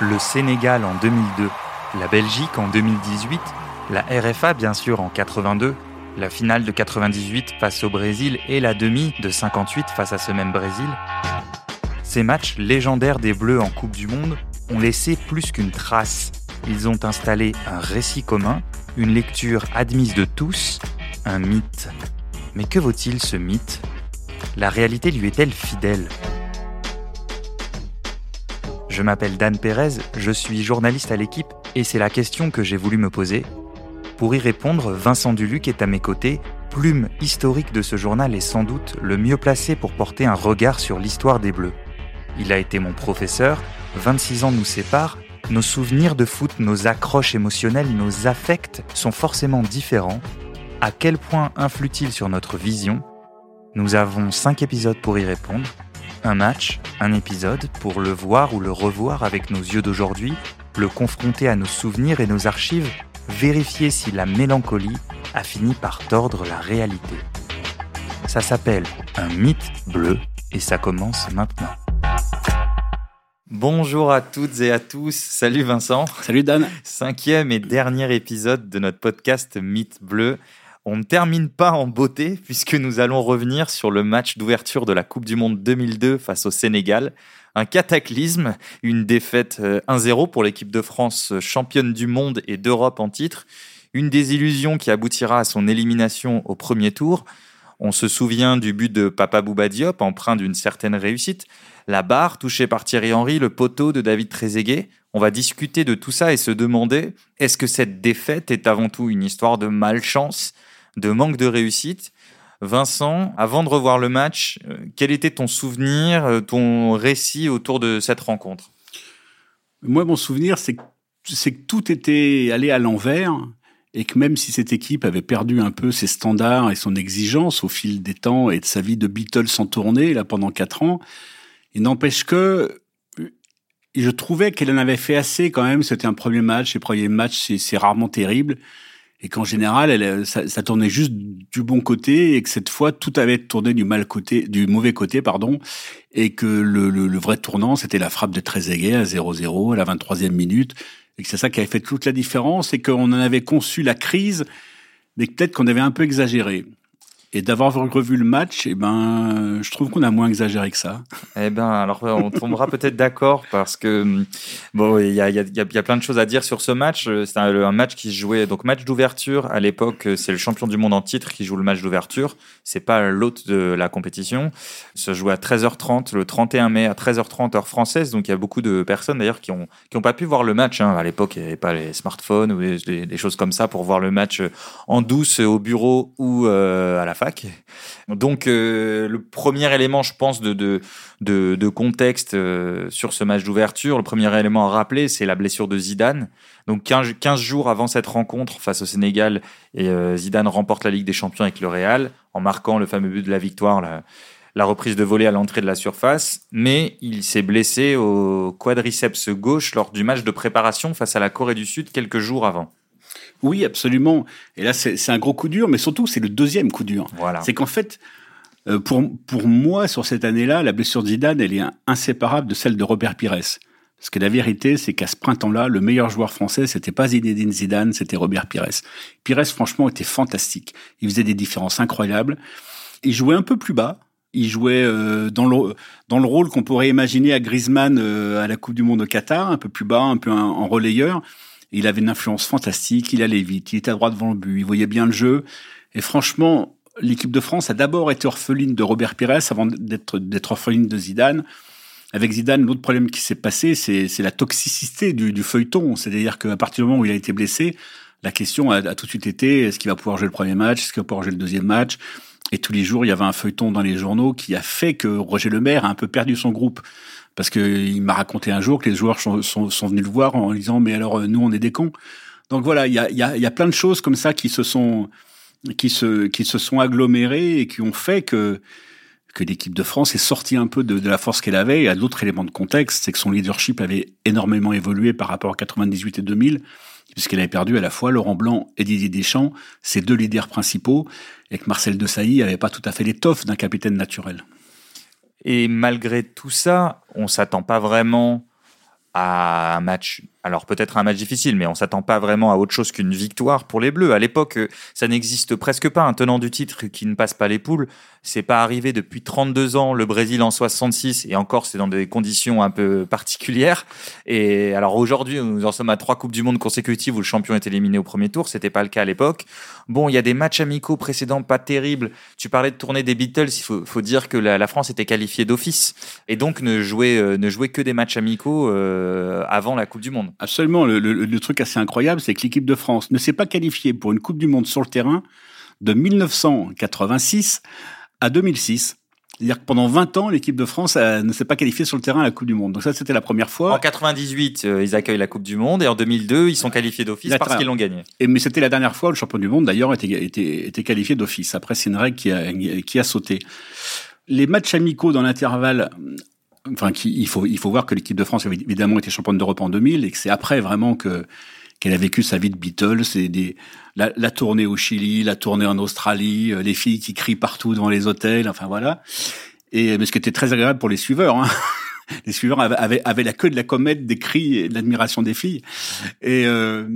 le Sénégal en 2002, la Belgique en 2018, la RFA bien sûr en 82, la finale de 98 face au Brésil et la demi de 58 face à ce même Brésil. Ces matchs légendaires des Bleus en Coupe du Monde ont laissé plus qu'une trace. Ils ont installé un récit commun, une lecture admise de tous, un mythe. Mais que vaut-il ce mythe? La réalité lui est-elle fidèle? Je m'appelle Dan Pérez, je suis journaliste à l'équipe et c'est la question que j'ai voulu me poser. Pour y répondre, Vincent Duluc est à mes côtés, plume historique de ce journal et sans doute le mieux placé pour porter un regard sur l'histoire des Bleus. Il a été mon professeur, 26 ans nous séparent, nos souvenirs de foot, nos accroches émotionnelles, nos affects sont forcément différents. À quel point influe-t-il sur notre vision? Nous avons 5 épisodes pour y répondre. Un match, un épisode pour le voir ou le revoir avec nos yeux d'aujourd'hui, le confronter à nos souvenirs et nos archives, vérifier si la mélancolie a fini par tordre la réalité. Ça s'appelle un mythe bleu et ça commence maintenant. Bonjour à toutes et à tous. Salut Vincent. Salut Dan. Cinquième et dernier épisode de notre podcast Mythe Bleu. On ne termine pas en beauté puisque nous allons revenir sur le match d'ouverture de la Coupe du Monde 2002 face au Sénégal. Un cataclysme, une défaite 1-0 euh, pour l'équipe de France championne du monde et d'Europe en titre. Une désillusion qui aboutira à son élimination au premier tour. On se souvient du but de Papa Bouba Diop, empreint d'une certaine réussite. La barre touchée par Thierry Henry, le poteau de David Trezeguet. On va discuter de tout ça et se demander est-ce que cette défaite est avant tout une histoire de malchance, de manque de réussite. Vincent, avant de revoir le match, euh, quel était ton souvenir, euh, ton récit autour de cette rencontre? Moi, mon souvenir, c'est que tout était allé à l'envers et que même si cette équipe avait perdu un peu ses standards et son exigence au fil des temps et de sa vie de Beatles en tournée là pendant quatre ans, il n'empêche que je trouvais qu'elle en avait fait assez quand même. C'était un premier match, et premier match c'est rarement terrible et qu'en général elle, ça, ça, tournait juste du bon côté et que cette fois tout avait tourné du mal côté, du mauvais côté pardon, et que le, le, le vrai tournant c'était la frappe de Trezeguet à 0-0 à la 23e minute et que c'est ça qui avait fait toute la différence et qu'on en avait conçu la crise, mais peut-être qu'on avait un peu exagéré. Et d'avoir revu le match, eh ben, je trouve qu'on a moins exagéré que ça. Eh ben, alors on tombera peut-être d'accord parce que bon, il y a, y, a, y a, plein de choses à dire sur ce match. C'est un, match qui se jouait donc match d'ouverture à l'époque. C'est le champion du monde en titre qui joue le match d'ouverture. C'est pas l'hôte de la compétition. Ça se joue à 13h30 le 31 mai à 13h30 heure française. Donc il y a beaucoup de personnes d'ailleurs qui ont qui ont pas pu voir le match. Hein. À l'époque, il n'y avait pas les smartphones ou des, des, choses comme ça pour voir le match en douce au bureau ou euh, à la Donc euh, le premier élément, je pense, de, contexte euh, sur ce match d'ouverture, le premier élément à rappeler, c'est la blessure de Zidane. Donc 15, 15, jours avant cette rencontre face au Sénégal, euh, Zidane remporte la Ligue des Champions avec le Real, en marquant le fameux but de la victoire, la, la reprise de volée à l'entrée de la surface, mais il s'est blessé au quadriceps gauche lors du match de préparation face à la Corée du Sud quelques jours avant. Oui, absolument. Et là, c'est un gros coup dur, mais surtout, c'est le deuxième coup dur. Voilà. C'est qu'en fait, euh, pour, pour moi, sur cette année-là, la blessure de Zidane, elle est inséparable de celle de Robert Pires. Parce que la vérité, c'est qu'à ce printemps-là, le meilleur joueur français, c'était pas Zinedine Zidane, c'était Robert Pires. Pires, franchement, était fantastique. Il faisait des différences incroyables. Il jouait un peu plus bas. Il jouait euh, dans, le, dans le rôle qu'on pourrait imaginer à Griezmann euh, à la Coupe du Monde au Qatar, un peu plus bas, un peu en relayeur. Il avait une influence fantastique, il allait vite, il était à droite devant le but, il voyait bien le jeu. Et franchement, l'équipe de France a d'abord été orpheline de Robert Pires avant d'être orpheline de Zidane. Avec Zidane, l'autre problème qui s'est passé, c'est la toxicité du, du feuilleton. C'est-à-dire qu'à partir du moment où il a été blessé, la question a, a tout de suite été est-ce qu'il va pouvoir jouer le premier match, est-ce qu'il va pouvoir jouer le deuxième match? Et tous les jours, il y avait un feuilleton dans les journaux qui a fait que Roger Lemaire a un peu perdu son groupe parce qu'il m'a raconté un jour que les joueurs sont, sont, venus le voir en disant mais alors nous on est des cons. Donc voilà, il y a, y, a, y a, plein de choses comme ça qui se sont qui se qui se sont agglomérées et qui ont fait que que l'équipe de France est sortie un peu de, de la force qu'elle avait. Y a d'autres éléments de contexte, c'est que son leadership avait énormément évolué par rapport à 98 et 2000 puisqu'elle avait perdu à la fois Laurent Blanc et Didier Deschamps, ses deux leaders principaux, et que Marcel Desailly n'avait pas tout à fait l'étoffe d'un capitaine naturel. Et malgré tout ça, on s'attend pas vraiment à un match, alors peut-être un match difficile, mais on s'attend pas vraiment à autre chose qu'une victoire pour les Bleus. À l'époque, euh, ça n'existe presque pas un tenant du titre qui ne passe pas les poules. C'est pas arrivé depuis 32 ans. Le Brésil en 66 et encore, c'est dans des conditions un peu particulières. Et alors aujourd'hui, nous en sommes à trois coupes du monde consécutives où le champion est éliminé au premier tour. C'était pas le cas à l'époque. Bon, il y a des matchs amicaux précédents pas terribles. Tu parlais de tournée des Beatles. Il faut, dire que la, France était qualifiée d'office et donc ne jouait, euh, ne que des matchs amicaux euh, avant la Coupe du Monde. Absolument. Le, le- le truc assez incroyable, c'est que l'équipe de France ne s'est pas qualifiée pour une Coupe du Monde sur le terrain de 1986 à 2006. C'est-à-dire que pendant 20 ans, l'équipe de France euh, ne s'est pas qualifiée sur le terrain à la Coupe du Monde. Donc ça, c'était la première En fois. 98, euh, ils accueillent la Coupe du Monde et en 2002, ils sont qualifiés d'office parce qu'ils l'ont gagné. Et, mais c'était la dernière fois où le champion du monde, d'ailleurs, était, était, était qualifié d'office. Après, c'est une règle qui a, qui a sauté. Les matchs amicaux dans l'intervalle, enfin, il, faut, il faut voir que l'équipe de France, avait évidemment, été championne d'Europe en 2000 et que c'est après vraiment que qu'elle a vécu sa vie de Beatles, c'est des la, tournée au Chili, la tournée en Australie, euh, les filles qui crient partout devant les hôtels, enfin voilà. Et mais ce qui était très agréable pour les suiveurs. Hein. Les suiveurs avaient, avaient, avaient la queue de la comète des cris et de l'admiration des filles. Et euh,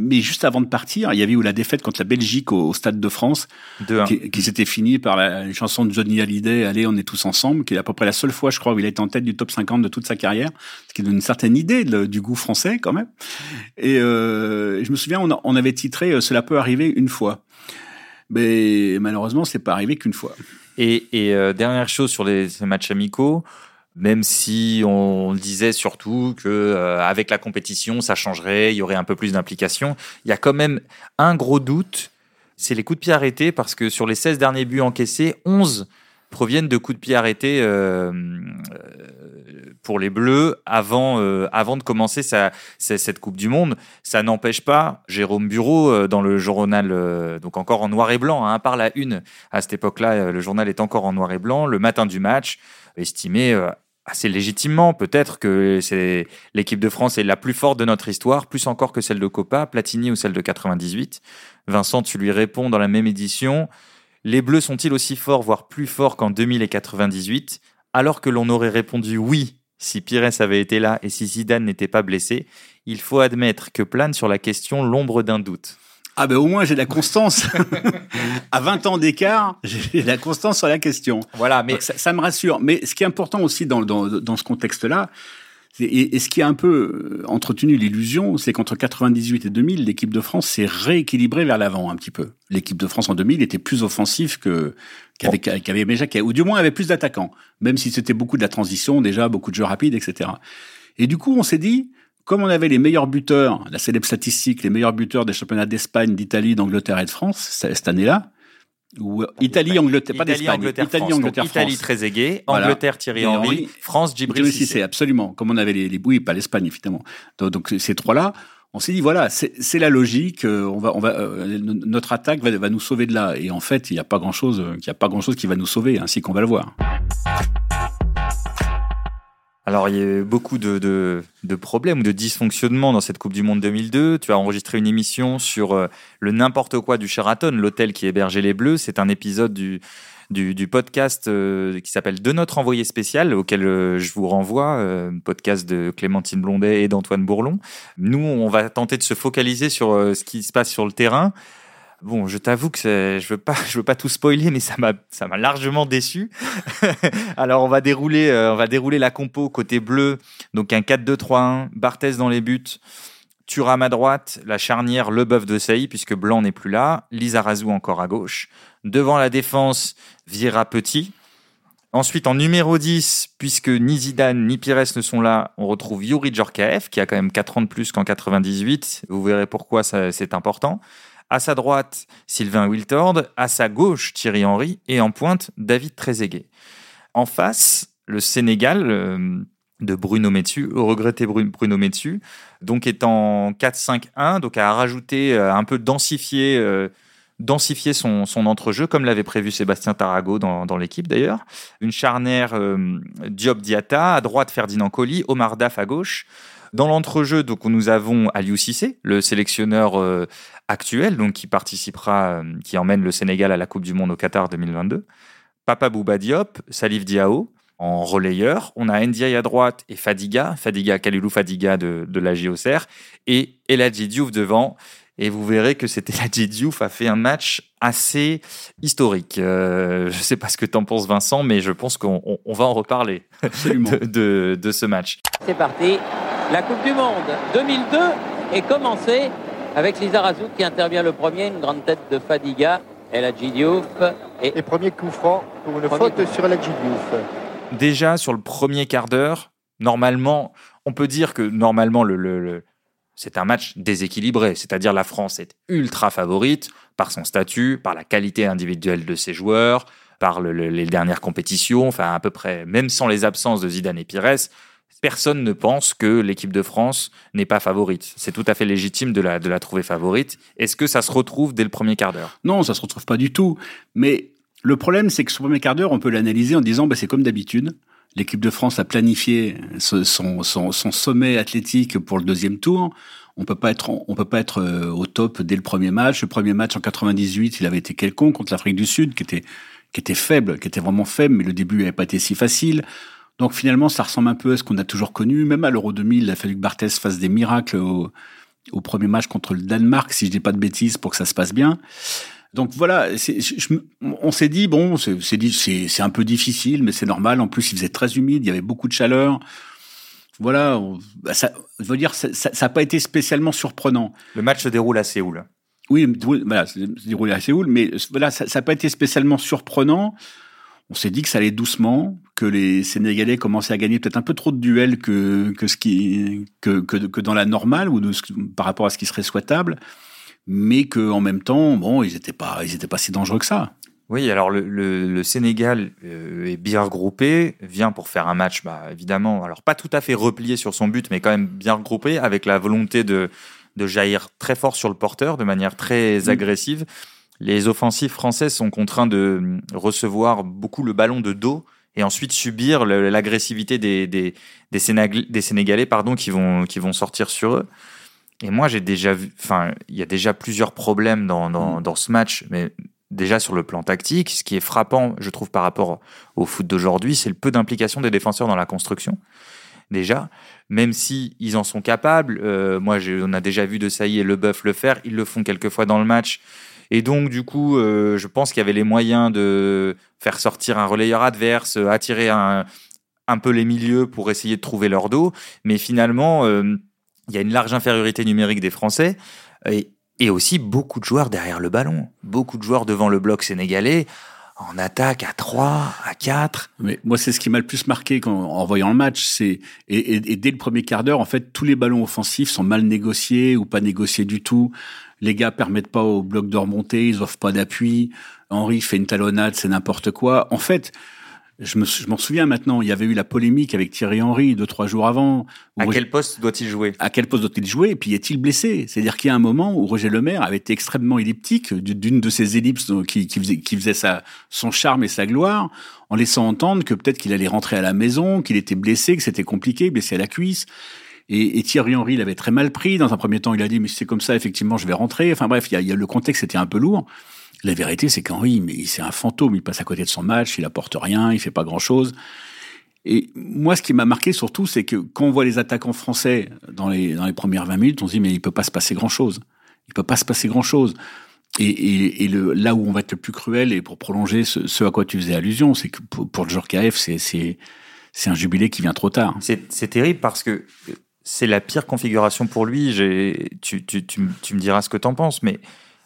mais juste avant de partir, il y avait eu la défaite contre la Belgique au, au Stade de France, 2-1. qui, qui s'était finie par la, une chanson de Johnny Hallyday, Allez, on est tous ensemble, qui est à peu près la seule fois, je crois, où il a été en tête du top 50 de toute sa carrière, ce qui donne une certaine idée de- du goût français quand même. Et euh, je me souviens, on, avait titré euh, Cela peut arriver une fois. Mais malheureusement, c'est pas arrivé qu'une fois. Et, et, euh, dernière chose sur les, ces matchs amicaux, même si on disait surtout que euh, avec la compétition, ça changerait, il y aurait un peu plus d'implication, il y a quand même un gros doute, c'est les coups de pied arrêtés, parce que sur les 16 derniers buts encaissés, 11 proviennent de coups de pied arrêtés euh, euh, pour les Bleus avant, avant de commencer cette Coupe du Monde. Ça n'empêche pas Jérôme Bureau dans le journal, donc encore en noir et blanc, hein, à part la une, à cette époque-là, le journal est encore en noir et blanc, le matin du match, estimé assez légitimement peut-être que l'équipe de France est la plus forte de notre histoire, plus encore que celle de Copa, Platini ou celle de 98. Vincent, tu lui réponds dans la même édition. Les Bleus sont-ils aussi forts, voire plus forts qu'en 2000 et 98 Alors que l'on aurait répondu oui si Pires avait été là et si Zidane n'était pas blessé, il faut admettre que plane sur la question l'ombre d'un doute. Ah ben au moins j'ai de la constance. à 20 ans d'écart, j'ai de la constance sur la question. Voilà, mais ça, ça me rassure. Mais ce qui est important aussi dans, dans, dans ce contexte-là, et, et ce qui a un peu euh, entretenu l'illusion, c'est qu'entre 98 et 2000, l'équipe de France s'est rééquilibrée vers l'avant un petit peu. L'équipe de France en 2000 était plus offensive que Aimé Jacquet, ou du moins avait plus d'attaquants, même si c'était beaucoup de la transition, déjà beaucoup de jeux rapides, etc. Et du coup, on s'est dit, comme on avait les meilleurs buteurs, la célèbre statistique, les meilleurs buteurs des championnats d'Espagne, d'Italie, d'Angleterre et de France cette année-là, ou Italie, Angleterre, pas Italie, d'Espagne, Angleterre, Italie, France. Donc, Angleterre, Italie, France. Trezeguet, Voilà. Angleterre, Thierry Henry, Henry, France, Djibril Cissé. Cissé, absolument. Comme on avait les, les oui, pas l'Espagne évidemment. Donc, donc, ces trois-là, on s'est dit voilà, c'est la logique. euh, On va, on va, euh, notre attaque va, va nous sauver de là. Et en fait, il n'y a pas grand-chose, euh, il y a pas grand-chose qui va nous sauver, ainsi qu'on va le voir. Alors, il y a eu beaucoup de, de, problèmes ou de dysfonctionnements dans cette Coupe du Monde 2002. Tu as enregistré une émission sur euh, le n'importe quoi du Sheraton, l'hôtel qui hébergeait les Bleus. C'est un épisode du, du, podcast euh, qui s'appelle De notre envoyé spécial, auquel euh, je vous renvoie, podcast de Clémentine Blondet et d'Antoine Bourlon. Nous, on va tenter de se focaliser sur ce qui se passe sur le terrain. Bon, je t'avoue que je veux veux pas tout spoiler, mais ça m'a, ça m'a largement déçu. Alors, on va dérouler, euh, on va dérouler la compo côté bleu. Donc, un 4-2-3-1, Barthez dans les buts, Thuram à droite, la charnière Leboeuf de Sailly, puisque Blanc n'est plus là, Lizarazu encore à gauche. Devant la défense, Vieira Petit. Ensuite, en numéro 10, puisque ni Zidane ni Pires ne sont là, on retrouve Yuri Djorkaeff, qui a quand même 4 ans de plus qu'en 98. Vous verrez pourquoi c'est important. À sa droite, Sylvain Wiltord. À sa gauche, Thierry Henry. Et en pointe, David Trezeguet. En face, le Sénégal euh, de Bruno Metsu, regretté Bru- Bruno Metsu, donc est en 4-5-1, donc a rajouté euh, un peu densifié, euh, densifié son, son entrejeu, comme l'avait prévu Sébastien Tarago dans, dans l'équipe d'ailleurs. Une charnière euh, Diop Diata, à droite Ferdinand Colli, Omar Daf à gauche. Dans l'entrejeu, donc nous avons Aliou Cissé, le sélectionneur actuel, donc qui participera, euh, qui emmène le Sénégal à la Coupe du Monde au Qatar 2022. Papa Bouba Diop, Salif Diao. en relayeur. On a Ndiaye à droite et Fadiga, Fadiga, Kalilou Fadiga de, de la JOCR, et Eladji Diouf devant. Et vous verrez que cet Eladji Diouf a fait un match assez historique. Euh, je ne sais pas ce que tu en penses, Vincent, mais je pense qu'on va en reparler de, de, de, ce match. C'est parti. La Coupe du Monde 2002 est commencée avec Lisa Razout qui intervient le premier, une grande tête de Fadiga. Eladji Diouf. Et, et premier coup franc pour une faute sur Eladji Diouf déjà sur le premier quart d'heure, normalement, on peut dire que normalement le, c'est un match déséquilibré, c'est-à-dire la France est ultra favorite par son statut, par la qualité individuelle de ses joueurs, par les dernières compétitions, enfin à peu près, même sans les absences de Zidane et Pires, personne ne pense que l'équipe de France n'est pas favorite. C'est tout à fait légitime de la, de la trouver favorite. Est-ce que ça se retrouve dès le premier quart d'heure? Non, ça se retrouve pas du tout. Mais le problème, c'est que ce premier quart d'heure, on peut l'analyser en disant, bah, c'est comme d'habitude. L'équipe de France a planifié son, sommet athlétique pour le deuxième tour. On peut pas être, on peut pas être euh, au top dès le premier match. Le premier match en 98, il avait été quelconque contre l'Afrique du Sud, qui était, qui était faible, qui était vraiment faible, mais le début n'avait pas été si facile. Donc finalement, ça ressemble un peu à ce qu'on a toujours connu. Même à l'Euro 2000, il a fallu que Barthès fasse des miracles au, au premier match contre le Danemark, si je dis pas de bêtises, pour que ça se passe bien. Donc voilà, on s'est dit bon, c'est un peu difficile, mais c'est normal. En plus, il faisait très humide, il y avait beaucoup de chaleur. Voilà, bah, ça veut dire ça n'a pas été spécialement surprenant. Le match se déroule à Séoul. Oui, voilà, se déroule à Séoul, mais voilà, ça n'a pas été spécialement surprenant. On s'est dit que ça allait doucement, que les Sénégalais commençaient à gagner peut-être un peu trop de duels que que ce qui que que, que dans la normale ou de par rapport à ce qui serait souhaitable mais qu'en même temps, bon, ils n'étaient pas, ils étaient pas si dangereux que ça. Oui, alors le, le, Sénégal euh, est bien regroupé, vient pour faire un match, bah, évidemment, alors pas tout à fait replié sur son but, mais quand même bien regroupé, avec la volonté de, de jaillir très fort sur le porteur, de manière très mmh. Les offensifs français sont contraints de recevoir beaucoup le ballon de dos et ensuite subir l'agressivité des, des, des, Sénégalais pardon, qui, vont, qui vont sortir sur eux. Et moi, j'ai déjà vu, enfin, il y a déjà plusieurs problèmes dans, dans, mm. dans, ce match, mais déjà sur le plan tactique, ce qui est frappant, je trouve, par rapport au foot d'aujourd'hui, c'est le peu d'implication des défenseurs dans la construction. Déjà, même si ils en sont capables, euh, moi, on a déjà vu de Saï et Leboeuf le faire, ils le font quelquefois dans le match. Et donc, du coup, euh, je pense qu'il y avait les moyens de faire sortir un relayeur adverse, attirer un, un peu les milieux pour essayer de trouver leur dos. Mais finalement, euh, il y a une large infériorité numérique des Français et, aussi beaucoup de joueurs derrière le ballon, beaucoup de joueurs devant le bloc sénégalais en attaque à 3, à 4. Mais moi, c'est ce qui m'a le plus marqué quand, en voyant le match. C'est et, dès le premier quart d'heure, en fait, tous les ballons offensifs sont mal négociés ou pas négociés du tout. Les gars permettent pas au bloc de remonter, ils offrent pas d'appui. Henri fait une talonnade, c'est n'importe quoi. En fait, je me, je m'en souviens maintenant, il y avait eu la polémique avec Thierry Henry deux, trois jours avant. À quel poste doit-il jouer? À quel poste doit-il jouer? Et puis est-il blessé? C'est-à-dire qu'il y a un moment où Roger Lemaire avait été extrêmement elliptique d'une de ces ellipses qui, qui faisait, qui faisait sa, son charme et sa gloire, en laissant entendre que peut-être qu'il allait rentrer à la maison, qu'il était blessé, que c'était compliqué, blessé à la cuisse. Et, et, Thierry Henry l'avait très mal pris. Dans un premier temps, il a dit, mais si c'est comme ça, effectivement, je vais rentrer. Enfin bref, il y a, il y a le contexte était un peu lourd. La vérité, c'est qu'Henri, mais c'est un fantôme. Il passe à côté de son match, il apporte rien, il fait pas grand chose. Et moi, ce qui m'a marqué surtout, c'est que quand on voit les attaquants français dans les, dans les premières 20 minutes, on se dit, mais il peut pas se passer grand chose. Il peut pas se passer grand chose. Et, et, le, là où on va être le plus cruel, et pour prolonger ce, à quoi tu faisais allusion, c'est que pour, joueur KF, c'est, un jubilé qui vient trop tard. C'est, terrible parce que c'est la pire configuration pour lui. Tu, tu, tu, tu me diras ce que tu en penses, mais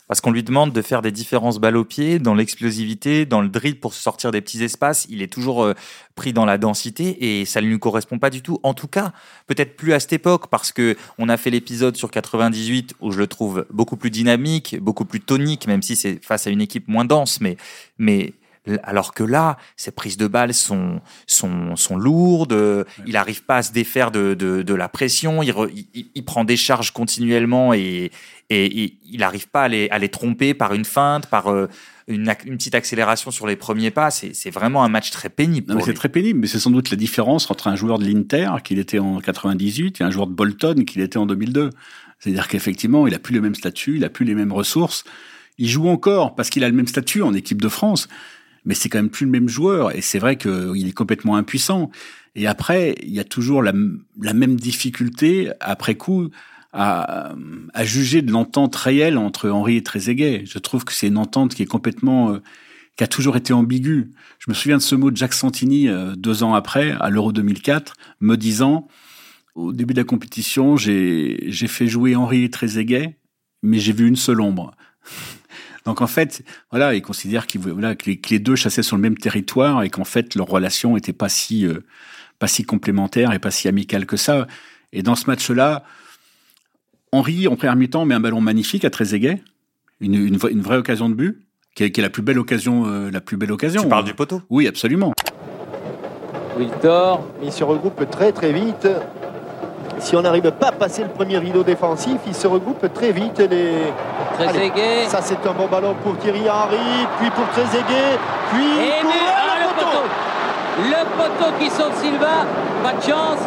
parce qu'on lui demande de faire des différences balles au pied, dans l'explosivité, dans le dribble pour se sortir des petits espaces. Il est toujours euh, pris dans la densité et ça ne lui correspond pas du tout. En tout cas, peut-être plus à cette époque parce que on a fait l'épisode sur 98 où je le trouve beaucoup plus dynamique, beaucoup plus tonique, même si c'est face à une équipe moins dense, mais mais alors que là, ses prises de balles sont, sont, sont lourdes, il n'arrive pas à se défaire de, de, de la pression, il, il, il, prend des charges continuellement et, et il n'arrive pas à les, à les, tromper par une feinte, par euh, une, une, petite accélération sur les premiers pas. C'est vraiment un match très pénible. C'est très pénible, mais c'est sans doute la différence entre un joueur de l'Inter, qu'il était en 98, et un joueur de Bolton, qu'il était en 2002. C'est-à-dire qu'effectivement, il a plus le même statut, il a plus les mêmes ressources. Il joue encore parce qu'il a le même statut en équipe de France mais c'est quand même plus le même joueur. Et c'est vrai qu'il est complètement impuissant. Et après, il y a toujours la, même difficulté, après coup, à, juger de l'entente réelle entre Henri et Trezeguet. Je trouve que c'est une entente qui est complètement... Euh, qui a toujours été ambiguë. Je me souviens de ce mot de Jacques Santini, euh, deux ans après, à l'Euro 2004, me disant, au début de la compétition, j'ai fait jouer Henri et Trezeguet, mais j'ai vu une seule ombre. Donc en fait, voilà, il considère qu voilà, que, les, deux chassaient sur le même territoire et qu'en fait leur relation était pas si euh, pas si complémentaire et pas si amicale que ça. Et dans ce match-là, Henri en première mi-temps met un ballon magnifique à Trezeguet, une, une, une vraie occasion de but, qui est, qui est, la plus belle occasion, euh, la plus belle occasion. Tu parles du poteau? Oui, absolument. Wiltor. Il se regroupe très très vite. Si on n'arrive pas à passer le premier rideau défensif, il se regroupe très vite. Les... Trezeguet. ça c'est un bon ballon pour Thierry Henry, puis pour Trezeguet, puis Et pour but, ah, le le poteau. poteau. Le poteau qui sauve Silva. Pas de chance.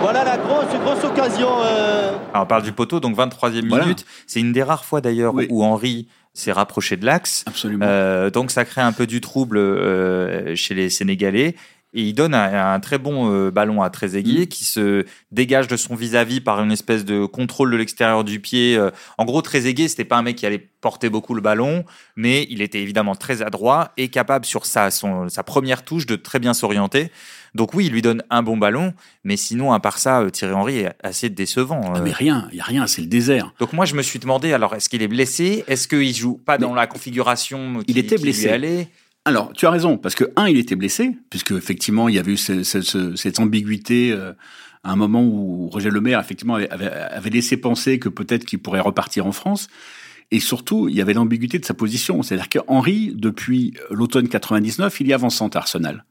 Voilà la grosse grosse occasion. euh, Alors, on parle du poteau, donc 23e Voilà. minute. C'est une des rares fois d'ailleurs Oui. où Henri s'est rapproché de l'axe. Absolument. Euh, donc ça crée un peu du trouble euh, chez les Sénégalais. Et il donne un, un très bon euh, ballon à Trezeguet Mm. qui se dégage de son vis-à-vis par une espèce de contrôle de l'extérieur du pied. Euh, En gros, Trezeguet, c'était pas un mec qui allait porter beaucoup le ballon, mais il était évidemment très adroit et capable sur sa, son, sa première touche de très bien s'orienter. Donc oui, il lui donne un bon ballon, mais sinon, à part ça, euh, Thierry Henry est assez décevant. Ah, mais rien, il y a rien, c'est le désert. Donc moi, je me suis demandé, alors, est-ce qu'il est blessé? Est-ce qu'il joue pas dans la configuration qui, il était lui blessé. allait? Alors, tu as raison, parce que un, il était blessé, puisque effectivement, il y avait eu ce- ce- ce- cette ambiguïté euh, à un moment où Roger Lemaire effectivement avait, laissé penser que peut-être qu'il pourrait repartir en France. Et surtout, il y avait l'ambiguïté de sa position, c'est-à-dire qu'Henri, depuis l'automne 99, il est avant-centre à Arsenal.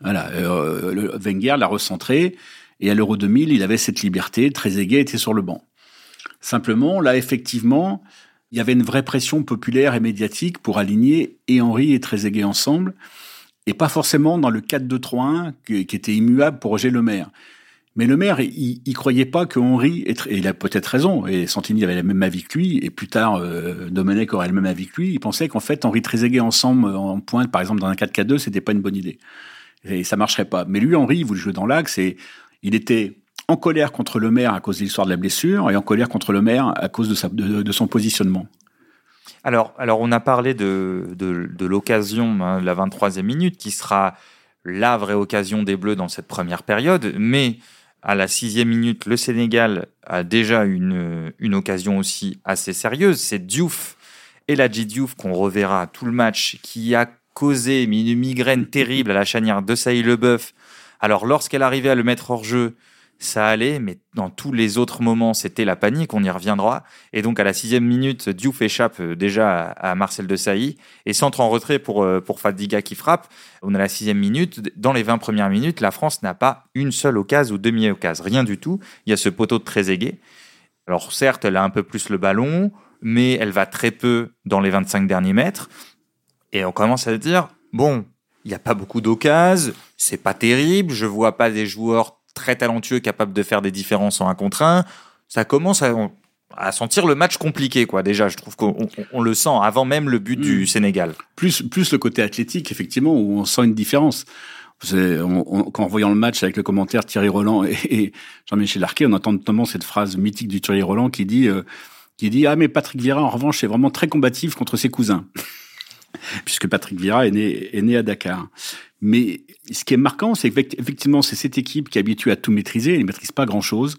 Voilà, euh, le, Wenger l'a recentré, et à l'Euro 2000, il avait cette liberté. Trezeguet était sur le banc. Simplement, là, effectivement, il y avait une vraie pression populaire et médiatique pour aligner et Henri et Trezeguet ensemble, et pas forcément dans le 4-2-3-1 qui, était immuable pour Roger Lemaire. Mais Lemaire, il, il croyait pas que Henri, et il a peut-être raison, et Santini avait le même avis que lui, et plus tard, euh, Domenech aurait le même avis que lui, il pensait qu'en fait, Henri Trezeguet ensemble en pointe, par exemple, dans un 4-4-2, c'était pas une bonne idée. Et ça marcherait pas. Mais lui, Henri, il voulait jouer dans l'axe, et il était en colère contre le maire à cause de l'histoire de la blessure, et en colère contre le maire à cause de, son positionnement. Alors, alors, on a parlé de, de, l'occasion, hein, la 23e minute, qui sera la vraie occasion des Bleus dans cette première période. Mais à la sixième minute, le Sénégal a déjà une, une occasion aussi assez sérieuse. C'est Diouf, Eladji Diouf, qu'on reverra tout le match, qui a causé une migraine terrible à la chanière de Saïd Leboeuf. Alors, lorsqu'elle arrivait à le mettre hors jeu, ça allait, mais dans tous les autres moments, c'était la panique, on y reviendra. Et donc, à la sixième minute, Diouf échappe euh, déjà à à Marcel de Sailly et centre en retrait pour, euh, pour Fadiga qui frappe. On a la sixième minute. Dans les 20 premières minutes, la France n'a pas une seule occasion ou demi-occasion, rien du tout. Il y a ce poteau de Trezeguet. Alors, certes, elle a un peu plus le ballon, mais elle va très peu dans les 25 derniers mètres. Et on commence à se dire, bon, il n'y a pas beaucoup d'occasions, c'est pas terrible, je vois pas des joueurs très talentueux capables de faire des différences en un contre un. Ça commence à, à sentir le match compliqué, quoi. Déjà, je trouve qu'on on- on le sent avant même le but du Mm. Sénégal. Plus, plus le côté athlétique, effectivement, où on sent une différence. On- on- quand en voyant le match avec le commentaire Thierry Roland et, et Jean-Michel Larquet, on entend notamment cette phrase mythique du Thierry Roland qui dit, euh, qui dit ah mais Patrick Vieira en revanche est vraiment très combatif contre ses cousins, puisque Patrick Vieira est né, est né à Dakar. Mais ce qui est marquant, c'est qu'effectivement c'est cette équipe qui est habituée à tout maîtriser, elle ne maîtrise pas grand chose.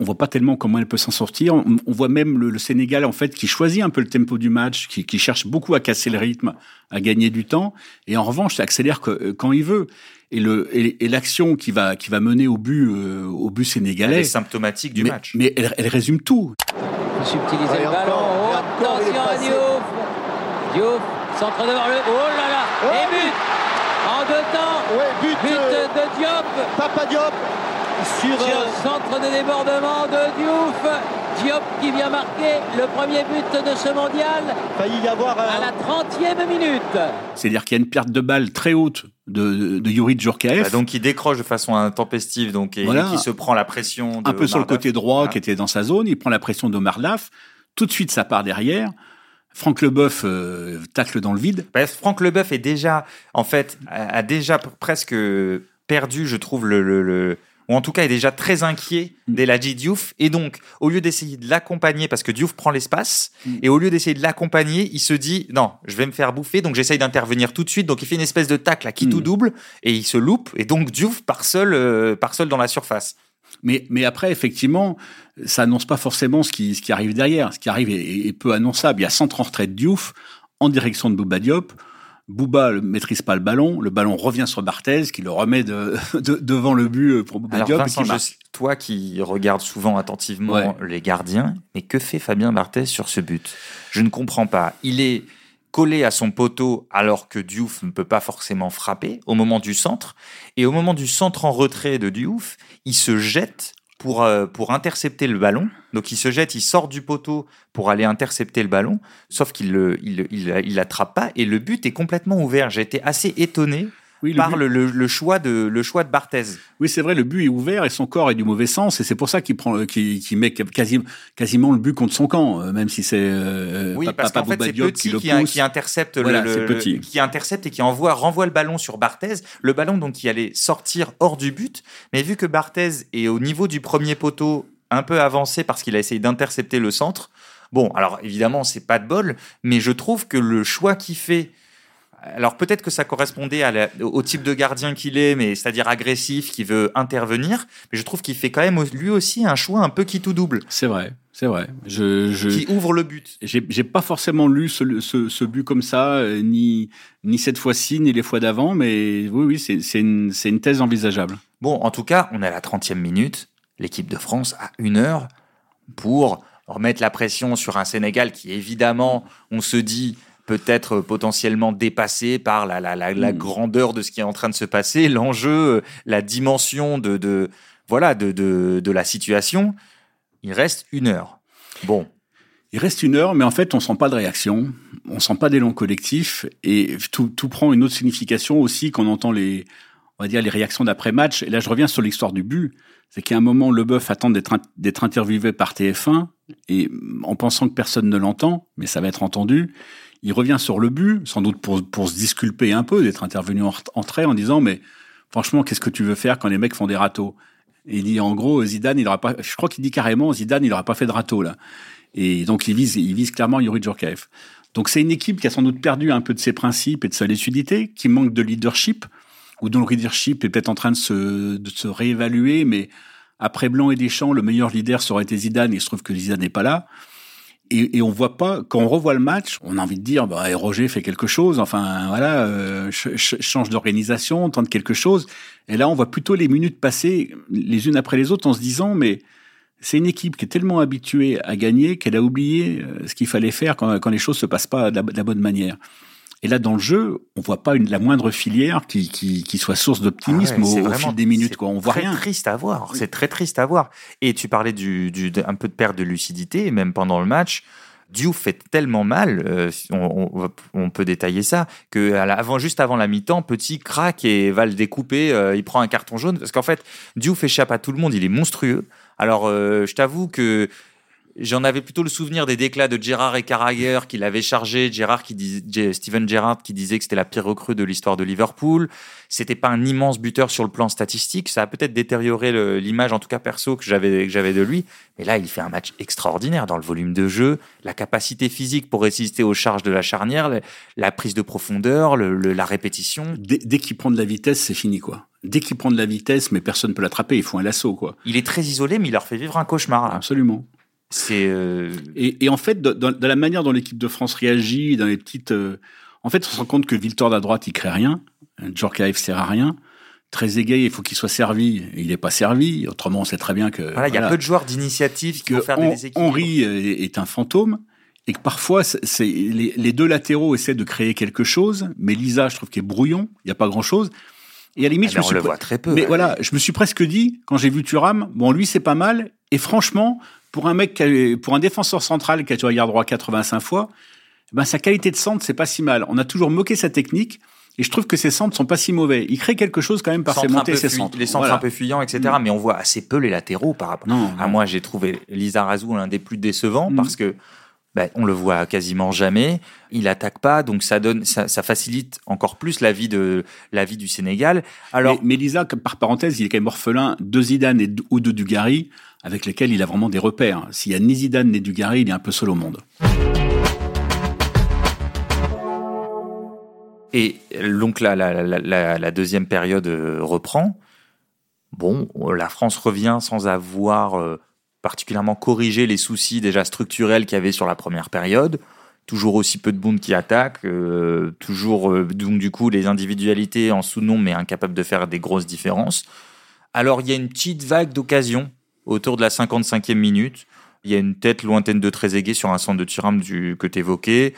On voit pas tellement comment elle peut s'en sortir. On, on voit même le, le Sénégal en fait qui choisit un peu le tempo du match, qui, qui cherche beaucoup à casser le rythme, à gagner du temps, et en revanche, ça accélère que- quand il veut. Et le et, et l'action qui va qui va mener au but euh, au but Elle sénégalais. est symptomatique du mais, match. mais elle, elle résume tout. Le ballon. et Oh, encore, il est attention à passé. Diouf. Diouf, centre devant le. Oh là là Oh Et but En deux temps Ouais, but, But euh, de Diop Papa Diop sur, sur euh, centre de débordement de Diouf. Diop qui vient marquer le premier but de ce mondial failli y avoir à la 30e minute. C'est-à-dire qu'il y a une perte de balle très haute de, de, de Yuri Djurkaeff. Bah, donc, il décroche de façon intempestive, donc, et, Voilà. et qui se prend la pression. De un peu sur le côté droit Voilà. qui était dans sa zone, il prend la pression d'Omar Laf, tout de suite ça part derrière, Franck Leboeuf euh, tacle dans le vide. Bah, Franck Leboeuf est déjà, en fait, a, a déjà presque perdu, je trouve, le, le- le- ou en tout cas est déjà très inquiet Mm. d'Eladji Diouf. Et donc, au lieu d'essayer de l'accompagner, parce que Diouf prend l'espace, Mm. et au lieu d'essayer de l'accompagner, il se dit non, je vais me faire bouffer, donc j'essaye d'intervenir tout de suite. Donc il fait une espèce de tacle à qui tout Mm. double, et il se loupe, et donc Diouf part seul, euh, part seul dans la surface. Mais, mais après, effectivement, ça annonce pas forcément ce qui, ce qui arrive derrière. Ce qui arrive est, peu annonçable. Il y a centre en retrait de Diouf en direction de Bouba Diop. Bouba ne maîtrise pas le ballon. Le ballon revient sur Barthez, qui le remet de, de- devant le but pour Bouba Alors Diop. Vincent, qui je- toi qui regardes souvent attentivement Ouais. les gardiens, mais que fait Fabien Barthez sur ce but? Je ne comprends pas. Il est collé à son poteau alors que Diouf ne peut pas forcément frapper au moment du centre. Et au moment du centre en retrait de Diouf, il se jette pour, euh, pour intercepter le ballon. Donc il se jette, il sort du poteau pour aller intercepter le ballon, sauf qu'il ne il, il, il l'attrape pas et le but est complètement ouvert. J'ai été assez étonné Oui, par le, le- le choix de, le choix de Barthez. Oui, c'est vrai, le but est ouvert et son corps est du mauvais sens, et c'est pour ça qu'il prend, euh, qu'il met quasi, quasiment le but contre son camp, euh, même si c'est euh, Oui, parce qu'en fait, c'est Petit qui intercepte le- Voilà, le, c'est Petit. qui intercepte et qui envoie renvoie le ballon sur Barthez, le ballon donc qui allait sortir hors du but, mais vu que Barthez est au niveau du premier poteau, un peu avancé parce qu'il a essayé d'intercepter le centre. Bon, alors évidemment, c'est pas de bol, mais je trouve que le choix qu'il fait alors peut-être que ça correspondait à la- au type de gardien qu'il est, mais c'est-à-dire agressif, qui veut intervenir. Mais je trouve qu'il fait quand même lui aussi un choix un peu qui tout double, C'est vrai, c'est vrai. Je, je, qui ouvre le but. J'ai j'ai pas forcément lu ce, ce, ce but comme ça, euh, ni, ni cette fois-ci, ni les fois d'avant, mais oui, oui, c'est c'est une, c'est une thèse envisageable. Bon, en tout cas, on est à la 30e minute. L'équipe de France a une heure pour remettre la pression sur un Sénégal qui, évidemment, on se dit peut-être potentiellement dépassé par la, la, la, la Mm. grandeur de ce qui est en train de se passer, l'enjeu, la dimension de, de voilà de, de, de la situation. Il reste une heure. Bon, Il reste une heure, mais en fait, on sent pas de réaction, on sent pas d'élan collectif, et tout, tout prend une autre signification aussi quand on entend les, on va dire, les réactions d'après-match. Et là, je reviens sur l'histoire du but. C'est qu'à un moment, Leboeuf attend d'être interviewé par TF1, et en pensant que personne ne l'entend, mais ça va être entendu, il revient sur le but, sans doute pour, pour se disculper un peu d'être intervenu en, en trait, en disant, mais franchement, qu'est-ce que tu veux faire quand les mecs font des râteaux? Il dit, en gros, Zidane, il aura pas, je crois qu'il dit carrément, Zidane, il aura pas fait de râteau, là. Et donc, il vise, il vise clairement Yuri Djorkaeff. Donc, c'est une équipe qui a sans doute perdu un peu de ses principes et de sa lucidité, qui manque de leadership, ou dont le leadership est peut-être en train de se, de se réévaluer, mais après Blanc et Deschamps, le meilleur leader ça aurait été Zidane, et il se trouve que Zidane n'est pas là. Et, et on voit pas, quand on revoit le match, on a envie de dire, bah, Roger fait quelque chose, enfin, voilà, euh, ch- ch- change d'organisation, tente quelque chose. Et là, on voit plutôt les minutes passer les unes après les autres en se disant, mais c'est une équipe qui est tellement habituée à gagner qu'elle a oublié euh, ce qu'il fallait faire quand, quand les choses se passent pas de la bonne manière. Et là, dans le jeu, on voit pas une, la moindre filière qui, qui, qui soit source d'optimisme Ah ouais, c'est au, fil des minutes. c'est Quoi. On voit rien. triste à voir. C'est très triste à voir. Et tu parlais du, du, d'un peu de perte de lucidité, même pendant le match. Diouf fait tellement mal, euh, on, on- on peut détailler ça, que à la- avant, juste avant la mi-temps, Petit craque et va le découper. euh, il prend un carton jaune parce qu'en fait, Diouf échappe à tout le monde. Il est monstrueux. Alors, euh, je t'avoue que J'en avais plutôt le souvenir des déclats de Gérard et Carragher qui l'avaient chargé. Gérard qui dis- G- Steven Gerrard qui disait que c'était la pire recrue de l'histoire de Liverpool. C'était pas un immense buteur sur le plan statistique. Ça a peut-être détérioré l'image, en tout cas perso, que j'avais que j'avais de lui. Mais là, il fait un match extraordinaire dans le volume de jeu, la capacité physique pour résister aux charges de la charnière, la prise de profondeur, le- le- la répétition. Dès, dès qu'il prend de la vitesse, c'est fini, quoi. Dès qu'il prend de la vitesse, mais personne ne peut l'attraper, il faut un lasso, quoi. Il est très isolé, mais il leur fait vivre un cauchemar. là. Absolument. C'est euh, Et, et en fait, dans, dans la manière dont l'équipe de France réagit, dans les petites, euh, en fait, on se rend compte que Victor à droite, il crée rien. Djorkaeff sert à rien. Très égay, il faut qu'il soit servi. Il n'est pas servi. Autrement, on sait très bien que voilà, il y a peu de joueurs d'initiative qui vont faire des déséquilibres. Henry est est un fantôme et que parfois, c'est c'est- les, les deux latéraux essaient de créer quelque chose, mais Lisa, je trouve qu'il est brouillon. Il n'y a pas grand chose. Et à la limite, Ah, je me mais on suis le voit très peu. mais ouais. voilà, je me suis presque dit, quand j'ai vu Thuram, bon, lui, c'est pas mal. Et franchement, pour un mec, qui a- pour un défenseur central qui a joué arrière droit 85 fois, ben, sa qualité de centre, c'est pas si mal. On a toujours moqué sa technique. Et je trouve que ses centres sont pas si mauvais. Il crée quelque chose quand même par ses Centre montées ses centres. Les centres Voilà. un peu fuyants, etc. Mais on voit assez peu les latéraux par rapport. Non, Ah, non. moi, j'ai trouvé Lisa Razou l'un des plus décevants Mm. parce que ben, on le voit quasiment jamais. Il attaque pas, donc ça donne, ça, ça facilite encore plus la vie de la vie du Sénégal. Alors, mais, mais Lisa, par parenthèse, il est quand même orphelin de Zidane et de, ou de Dugarry, avec lesquels il a vraiment des repères. S'il y a ni Zidane ni Dugarry, il est un peu seul au monde. Et donc la, la, la, la, deuxième période euh, reprend. Bon, la France revient sans avoir euh, particulièrement corrigé les soucis déjà structurels qu'il y avait sur la première période. Toujours aussi peu de Bund qui attaquent, euh, toujours donc du coup les individualités en sous-nombre mais incapables de faire des grosses différences. Alors il y a une petite vague d'occasion autour de la 55e minute. Il y a une tête lointaine de Trezeguet sur un centre de Thuram du que tu évoquais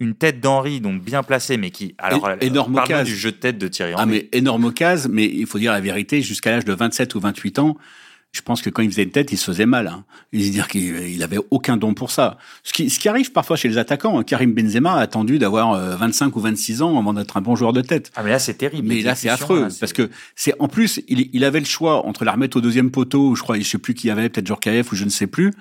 une tête d'Henri, donc bien placée, mais qui. Alors, énorme occasion du jeu de tête de Thierry Henry. Ah, mais énorme occasion, mais il faut dire la vérité, jusqu'à l'âge de 27 ou 28 ans, je pense que quand il faisait une tête, il se faisait mal. Hein. Il dire qu'il avait aucun don pour ça. Ce qui, ce qui arrive parfois chez les attaquants. Hein. Karim Benzema a attendu d'avoir 25 euh, ou 26 ans avant d'être un bon joueur de tête. Ah mais là c'est terrible. Mais là c'est affreux parce que c'est en plus il, il, avait le choix entre la remettre au deuxième poteau. Je crois, je sais plus qui y avait, peut-être Djorkaeff ou je ne sais plus,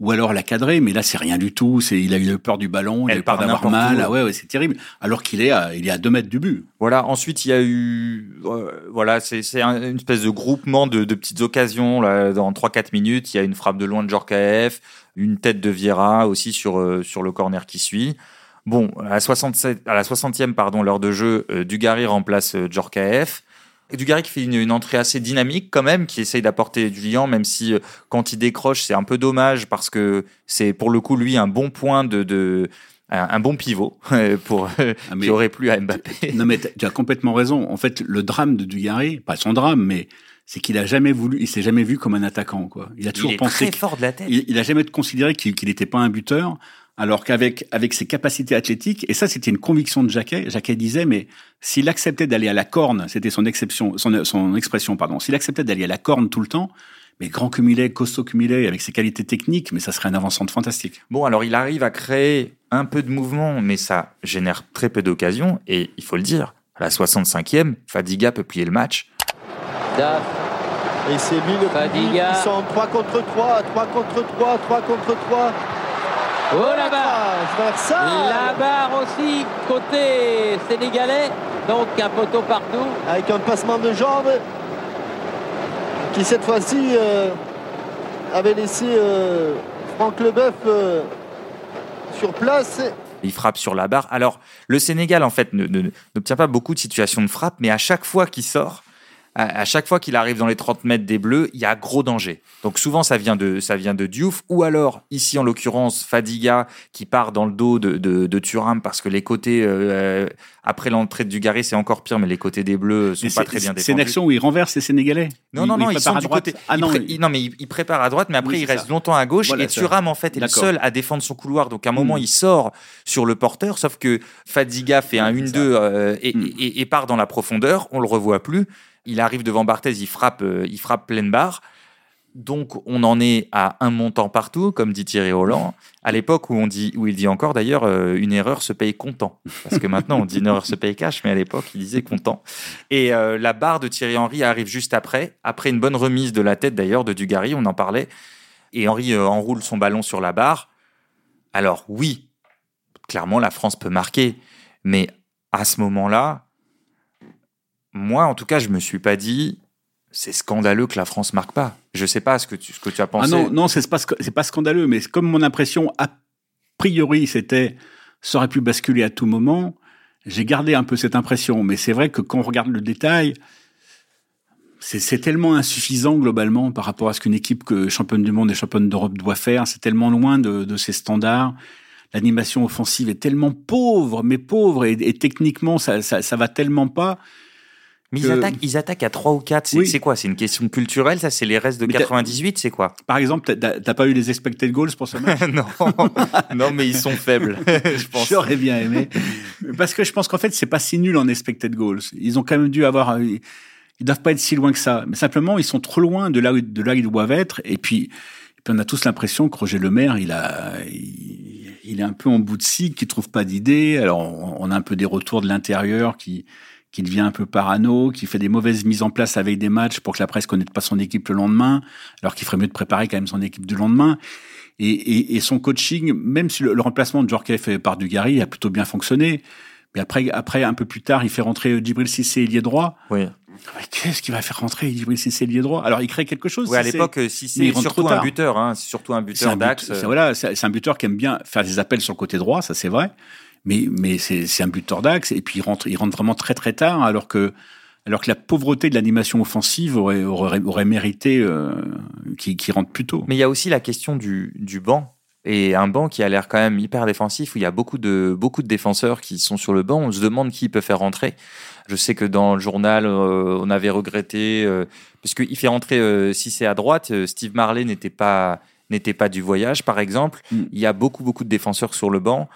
ou alors la cadrer, mais là c'est rien du tout. C'est il a eu peur du ballon, il a eu peur d'avoir mal. Ah ouais, ouais c'est terrible. Alors qu'il est à, il est à deux mètres du but. Voilà. Ensuite il y a eu euh, voilà c'est une espèce de groupement de, de petites occasions là dans trois quatre minutes. Il y a une frappe de loin de Djorkaeff, une tête de Vieira aussi sur euh, sur le corner qui suit. Bon, à la 67 à la 60e pardon, l'heure de jeu, euh, Dugarry remplace euh, Djorkaeff. Dugarry qui fait une, entrée assez dynamique quand même, qui essaye d'apporter du liant, même si euh, quand il décroche, c'est un peu dommage parce que c'est pour le coup lui un bon point de, de un, bon pivot pour ah, qui aurait plu à Mbappé. Non mais tu as complètement raison. En fait, le drame de Dugarry, pas son drame, mais c'est qu'il a jamais voulu, il s'est jamais vu comme un attaquant quoi. Il a toujours il est pensé très fort de la tête. Il, il a jamais considéré qu'il n'était pas un buteur alors qu'avec avec ses capacités athlétiques, et ça c'était une conviction de Jacquet, Jacquet disait, mais s'il acceptait d'aller à la corne, c'était son, exception, son, son expression, pardon, s'il acceptait d'aller à la corne tout le temps, mais grand comme il est, costaud comme il est, avec ses qualités techniques, mais ça serait un avançant de fantastique. Bon, alors il arrive à créer un peu de mouvement, mais ça génère très peu d'occasions, et il faut le dire, à la 65e, Fadiga peut plier le match. Et c'est lui le Fadiga. Ils sont 3 contre 3, 3 contre 3, 3 contre 3. Oh la barre La barre aussi côté sénégalais. Donc un poteau partout. Avec un passement de jambes qui cette fois-ci euh, avait laissé euh, Franck Leboeuf euh, sur place. Il frappe sur la barre. Alors, le Sénégal, en fait, n'obtient pas beaucoup de situations de frappe, mais à chaque fois qu'il sort, à, chaque fois qu'il arrive dans les 30 mètres des Bleus, il y a gros danger. Donc souvent, ça vient de, ça vient de Diouf, ou alors, ici en l'occurrence, Fadiga qui part dans le dos de, de, de Thuram parce que les côtés, euh, après l'entrée de Dugarry, c'est encore pire, mais les côtés des Bleus sont pas très bien défendus. C'est une action où il renverse les Sénégalais Non, non, non, ils sont du côté. Ah non, il, non, mais il, prépare à droite, mais après, il reste longtemps à gauche, et Thuram, en fait, est le seul à défendre son couloir. Donc à un moment, hmm. il sort sur le porteur, sauf que Fadiga fait un 1-2 euh, et, hmm. et, et part dans la profondeur, on le revoit plus. Il arrive devant Barthez, il frappe, euh, il frappe pleine barre. Donc, on en est à un montant partout, comme dit Thierry Holland. À l'époque où on dit, où il dit encore d'ailleurs, euh, une erreur se paye comptant. Parce que maintenant, on dit une erreur se paye cash, mais à l'époque, il disait comptant. Et euh, la barre de Thierry Henry arrive juste après, après une bonne remise de la tête d'ailleurs de Dugarry, on en parlait. Et Henry enroule son ballon sur la barre. Alors, oui, clairement, la France peut marquer. Mais à ce moment-là, moi, en tout cas, je me suis pas dit c'est scandaleux que la France marque pas. Je sais pas ce que tu, ce que tu as pensé. Ah non, non, c'est pas c'est pas scandaleux, mais comme mon impression a priori c'était ça aurait pu basculer à tout moment. J'ai gardé un peu cette impression, mais c'est vrai que quand on regarde le détail, c'est tellement insuffisant globalement par rapport à ce qu'une équipe que championne du monde et championne d'Europe doit faire. C'est tellement loin de, de ses standards. L'animation offensive est tellement pauvre, mais pauvre, et, et techniquement ça, ça, ça va tellement pas mais ils, attaquent, ils attaquent à 3 ou 4. C'est quoi? C'est une question culturelle, ça? C'est les restes de 98 C'est quoi? Par exemple, t'as pas eu les expected goals pour ce match? Non, non, mais ils sont faibles. je pense. J'aurais bien aimé. Parce que je pense qu'en fait, c'est pas si nul en expected goals. Ils ont quand même dû avoir. Ils doivent pas être si loin que ça. Mais simplement, ils sont trop loin de là, de là où ils doivent être. Et puis, et puis on a tous l'impression que Roger Lemaire, il a. Il, est un peu en bout de cycle, qu'il trouve pas d'idées. Alors, on, on a un peu des retours de l'intérieur qui qui devient un peu parano, qui fait des mauvaises mises en place avec des matchs pour que la presse connaisse pas son équipe le lendemain, alors qu'il ferait mieux de préparer quand même son équipe du lendemain. Et, son coaching, même si le, remplacement de Djorkaeff par Dugarry a plutôt bien fonctionné, mais après, après un peu plus tard, il fait rentrer Djibril Cissé ailier droit. Oui. Qu'est-ce qu'il va faire rentrer Djibril Cissé ailier droit? Alors il crée quelque chose. Oui, à l'époque, Cissé c'est surtout un buteur, hein, c'est surtout un buteur d'axe. Voilà, c'est un buteur qui aime bien faire des appels sur le côté droit, ça c'est vrai mais, mais c'est un buteur d'axe, et puis il rentre, il rentre vraiment très très tard, alors que, alors que la pauvreté de l'animation offensive aurait, aurait, aurait mérité euh, qu'il rentre plus tôt. Mais il y a aussi la question du, du banc. Et un banc qui a l'air quand même hyper défensif, où il y a beaucoup de, beaucoup de défenseurs qui sont sur le banc. On se demande qui peut faire rentrer. Je sais que dans le journal, euh, on avait regretté, euh, puisqu'il fait rentrer, euh, si c'est à droite, Steve Marley n'était pas, n'était pas du voyage, par exemple. Mm. Il y a beaucoup, beaucoup de défenseurs sur le banc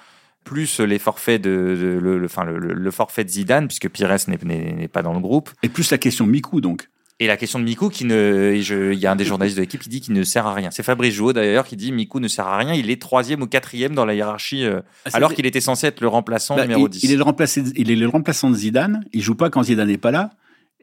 plus les forfaits de, le, enfin, le, forfait de Zidane, puisque Pires n'est pas dans le groupe. Et plus la question Mikou, donc. Et la question de Mikou, qui ne, il y a un des journalistes de l'équipe qui dit qu'il ne sert à rien. C'est Fabrice Jouot d'ailleurs qui dit Mikou ne sert à rien. Il est troisième ou quatrième dans la hiérarchie, euh, ah, alors qu'il était censé être le remplaçant bah, numéro 10. Il est le, remplaçant, il est le remplaçant de Zidane. Il joue pas quand Zidane n'est pas là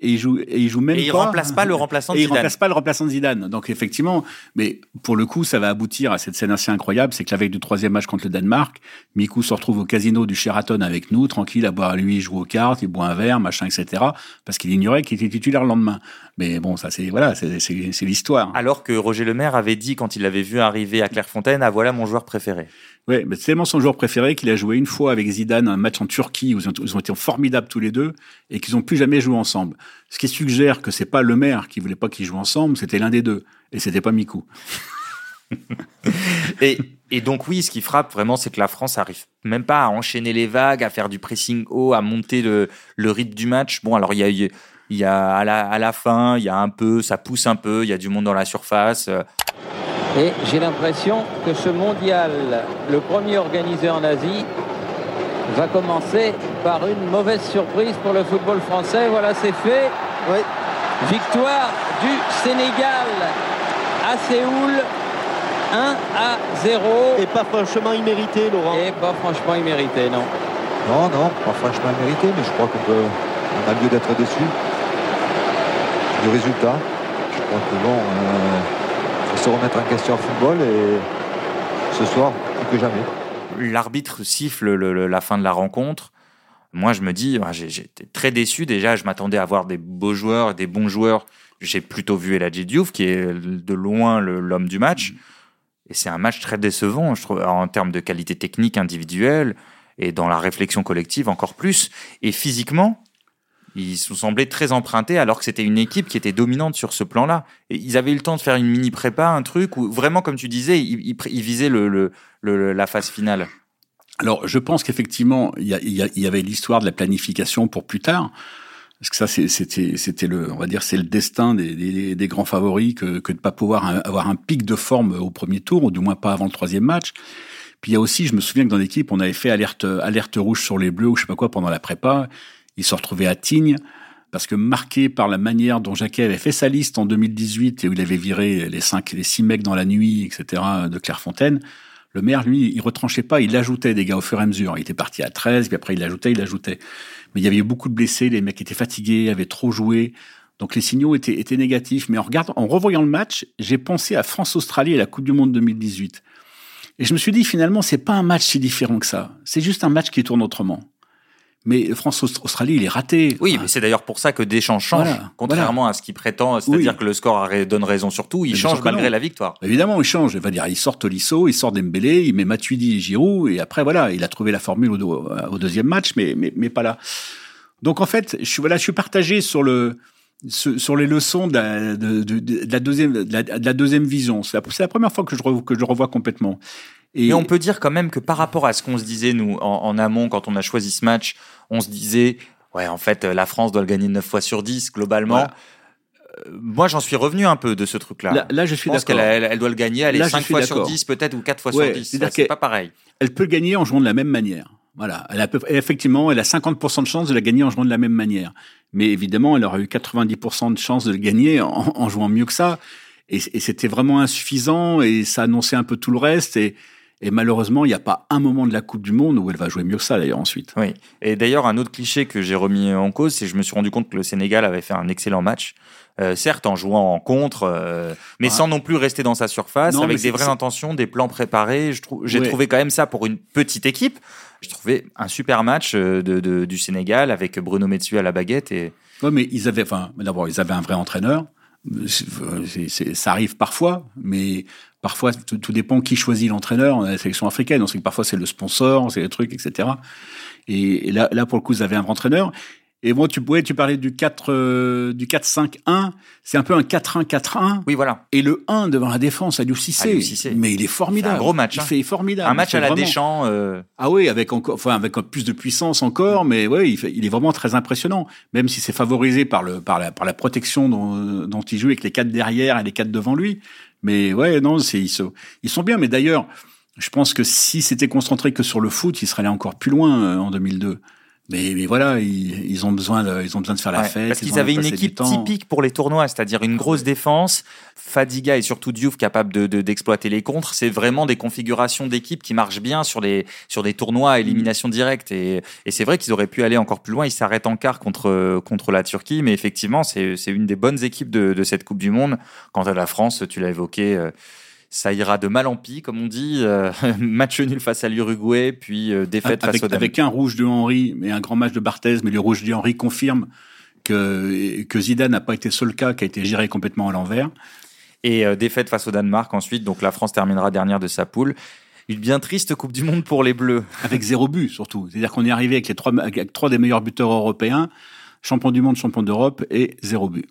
et il joue et il joue même et il remplace pas le remplaçant de et Zidane. il remplace pas le remplaçant de Zidane. Donc effectivement, mais pour le coup, ça va aboutir à cette scène assez incroyable, c'est que la veille du troisième match contre le Danemark, Miku se retrouve au casino du Sheraton avec nous, tranquille à boire lui, il joue aux cartes, il boit un verre, machin, etc. Parce qu'il ignorait qu'il était titulaire le lendemain. Mais bon, ça c'est voilà, c'est l'histoire. Alors que Roger Lemaire avait dit quand il l'avait vu arriver à Clairefontaine, ah voilà mon joueur préféré. Ouais, mais c'est tellement son joueur préféré qu'il a joué une fois avec Zidane un match en Turquie où ils ont, été formidables tous les deux et qu'ils n'ont plus jamais joué ensemble. Ce qui suggère que c'est pas le maire qui voulait pas qu'ils jouent ensemble, c'était l'un des deux et c'était pas Mikou. et, et, donc oui, ce qui frappe vraiment, c'est que la France arrive même pas à enchaîner les vagues, à faire du pressing haut, à monter le, le rythme du match. Bon, alors il y a, il y a à la, à la fin, il y a un peu, ça pousse un peu, il y a du monde dans la surface. Et j'ai l'impression que ce mondial, le premier organisé en Asie, va commencer par une mauvaise surprise pour le football français. Voilà, c'est fait. Oui. Victoire du Sénégal à Séoul. 1 à 0. Et pas franchement immérité, Laurent. Et pas franchement immérité, non. Non, non, pas franchement immérité, mais je crois qu'on peut, on a lieu d'être déçu du résultat. Je crois que bon, euh, se remettre en question en football et ce soir, plus que jamais. L'arbitre siffle la fin de la rencontre. Moi, je me dis, ah, j'étais très déçu. Déjà, je m'attendais à voir des beaux joueurs, des bons joueurs. J'ai plutôt vu Eladji Diouf, qui est de loin l'homme du match. Et c'est un match très décevant, je trouve, en termes de qualité technique individuelle et dans la réflexion collective encore plus. Et physiquement, ils se semblaient très empruntés alors que c'était une équipe qui était dominante sur ce plan-là. Ils avaient eu le temps de faire une mini prépa, un truc où vraiment, comme tu disais, ils, visaient le, la phase finale. Alors, je pense qu'effectivement, il y, avait l'histoire de la planification pour plus tard. Parce que ça, c'était, c'était le, on va dire, c'est le destin des, grands favoris que, que de pas pouvoir avoir un pic de forme au premier tour, ou du moins pas avant le troisième match. Puis il y a aussi, je me souviens que dans l'équipe, on avait fait alerte, alerte rouge sur les bleus ou je sais pas quoi pendant la prépa. Il se retrouvait à Tignes parce que marqué par la manière dont Jacquet avait fait sa liste en 2018 et où il avait viré les cinq, les six mecs dans la nuit, etc. de Clairefontaine, le maire, lui, il retranchait pas, il ajoutait des gars au fur et à mesure. Il était parti à 13, puis après il ajoutait, il ajoutait. Mais il y avait beaucoup de blessés, les mecs étaient fatigués, avaient trop joué. Donc les signaux étaient, étaient négatifs. Mais en regardant, en revoyant le match, j'ai pensé à France-Australie et la Coupe du Monde 2018. Et je me suis dit, finalement, c'est pas un match si différent que ça. C'est juste un match qui tourne autrement. Mais France-Australie, il est raté. Oui, mais c'est d'ailleurs pour ça que Deschamps change, contrairement à ce qu'il prétend, c'est-à-dire que le score donne raison sur tout, il change malgré la victoire. Évidemment, il change. Il va dire, il sort Tolisso, il sort Dembélé, il met Matuidi et Giroud, et après, voilà, il a trouvé la formule au, deuxième match, mais, mais, mais, pas là. Donc, en fait, je suis, voilà, je suis partagé sur le, sur les leçons de la, de, de, la deuxième, de la, deuxième vision. C'est la, première fois que je, que je revois complètement. Et Mais on peut dire quand même que par rapport à ce qu'on se disait, nous, en, amont, quand on a choisi ce match, on se disait, ouais, en fait, la France doit le gagner 9 fois sur 10, globalement. Euh, moi, j'en suis revenu un peu de ce truc-là. Là, je suis d'accord. Je pense qu'elle elle, doit le gagner, elle est 5 fois sur 10 peut-être, ou 4 fois sur 10. C'est pas pareil. Elle peut le gagner en jouant de la même manière. Voilà. Elle a, effectivement, elle a 50% de chance de la gagner en jouant de la même manière. Mais évidemment, elle aurait eu 90% de chance de le gagner en, en jouant mieux que ça. Et, et c'était vraiment insuffisant et ça annonçait un peu tout le reste. Et, Et malheureusement, il n'y a pas un moment de la Coupe du Monde où elle va jouer mieux que ça, d'ailleurs, ensuite. Oui. Et d'ailleurs, un autre cliché que j'ai remis en cause, c'est que je me suis rendu compte que le Sénégal avait fait un excellent match. Euh, certes, en jouant en contre, euh, mais sans non plus rester dans sa surface, Non, avec des vraies intentions, des plans préparés. J'ai Ouais. trouvé quand même ça pour une petite équipe. Je trouvais un super match euh, de, de- du Sénégal avec Bruno Metsu à la baguette et Ouais, mais ils avaient, enfin, d'abord, ils avaient un vrai entraîneur. Ça arrive parfois, mais parfois, tout, dépend qui choisit l'entraîneur dans la sélection africaine. On sait que parfois, c'est le sponsor, c'est le truc, etc. Et, et là, là, pour le coup, ils avaient un entraîneur. Et bon, tu, ouais, tu parlais du 4, euh, du 4-5-1. C'est un peu un 4-1-4-1. oui voilà. Et le 1 devant la défense, Aliou Cissé. Mais il est formidable. C'est un gros match, Il hein. fait formidable. Un match à la vraiment- Deschamps. euh, ah oui, avec encore, enfin avec plus de puissance encore, mais ouais, il, fait- il est vraiment très impressionnant. Même si c'est favorisé par le par la par la protection dont, dont il joue avec les quatre derrière et les quatre devant lui. Mais ouais, non, c'est ils sont ils sont bien. Mais d'ailleurs, je pense que si c'était concentré que sur le foot, il serait allé encore plus loin euh, en 2002. Mais, mais voilà, ils, ils ont besoin de ils ont besoin de faire la Ouais, fête. parce ils qu'ils avaient une équipe typique pour les tournois, c'est-à-dire une grosse défense, Fadiga et surtout Diouf capable de, de- d'exploiter les contres. C'est vraiment des configurations d'équipe qui marchent bien sur les sur des tournois à élimination directe. Et, et c'est vrai qu'ils auraient pu aller encore plus loin. Ils s'arrêtent en quart contre contre la Turquie, mais effectivement, c'est c'est une des bonnes équipes de, de cette Coupe du Monde. Quant à la France, tu l'as évoqué. euh, ça ira de mal en pis, comme on dit. euh, match nul face à l'Uruguay, puis euh, défaite avec, face au Danemark. avec un rouge de Henry et un grand match de Barthez, mais le rouge de Henry confirme que, que Zidane n'a pas été seul cas, qui a été géré complètement à l'envers. et euh, défaite face au Danemark ensuite. Donc la France terminera dernière de sa poule. Une bien triste Coupe du Monde pour les Bleus. Avec zéro but, surtout. C'est-à-dire qu'on est arrivé avec les trois, avec trois des meilleurs buteurs européens, champion du monde, champion d'Europe, et zéro but.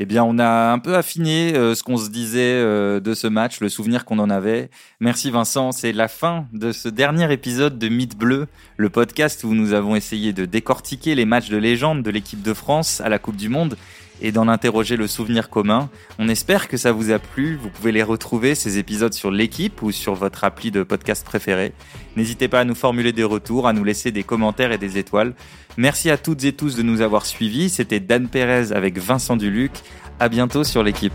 Eh bien, on a un peu affiné euh, ce qu'on se disait euh, de ce match, le souvenir qu'on en avait. Merci Vincent, c'est la fin de ce dernier épisode de Mythe Bleu, le podcast où nous avons essayé de décortiquer les matchs de légende de l'équipe de France à la Coupe du Monde et d'en interroger le souvenir commun. On espère que ça vous a plu. Vous pouvez les retrouver, ces épisodes, sur l'équipe ou sur votre appli de podcast préféré. N'hésitez pas à nous formuler des retours, à nous laisser des commentaires et des étoiles. Merci à toutes et tous de nous avoir suivis. C'était Dan Perez avec Vincent Duluc. À bientôt sur l'équipe.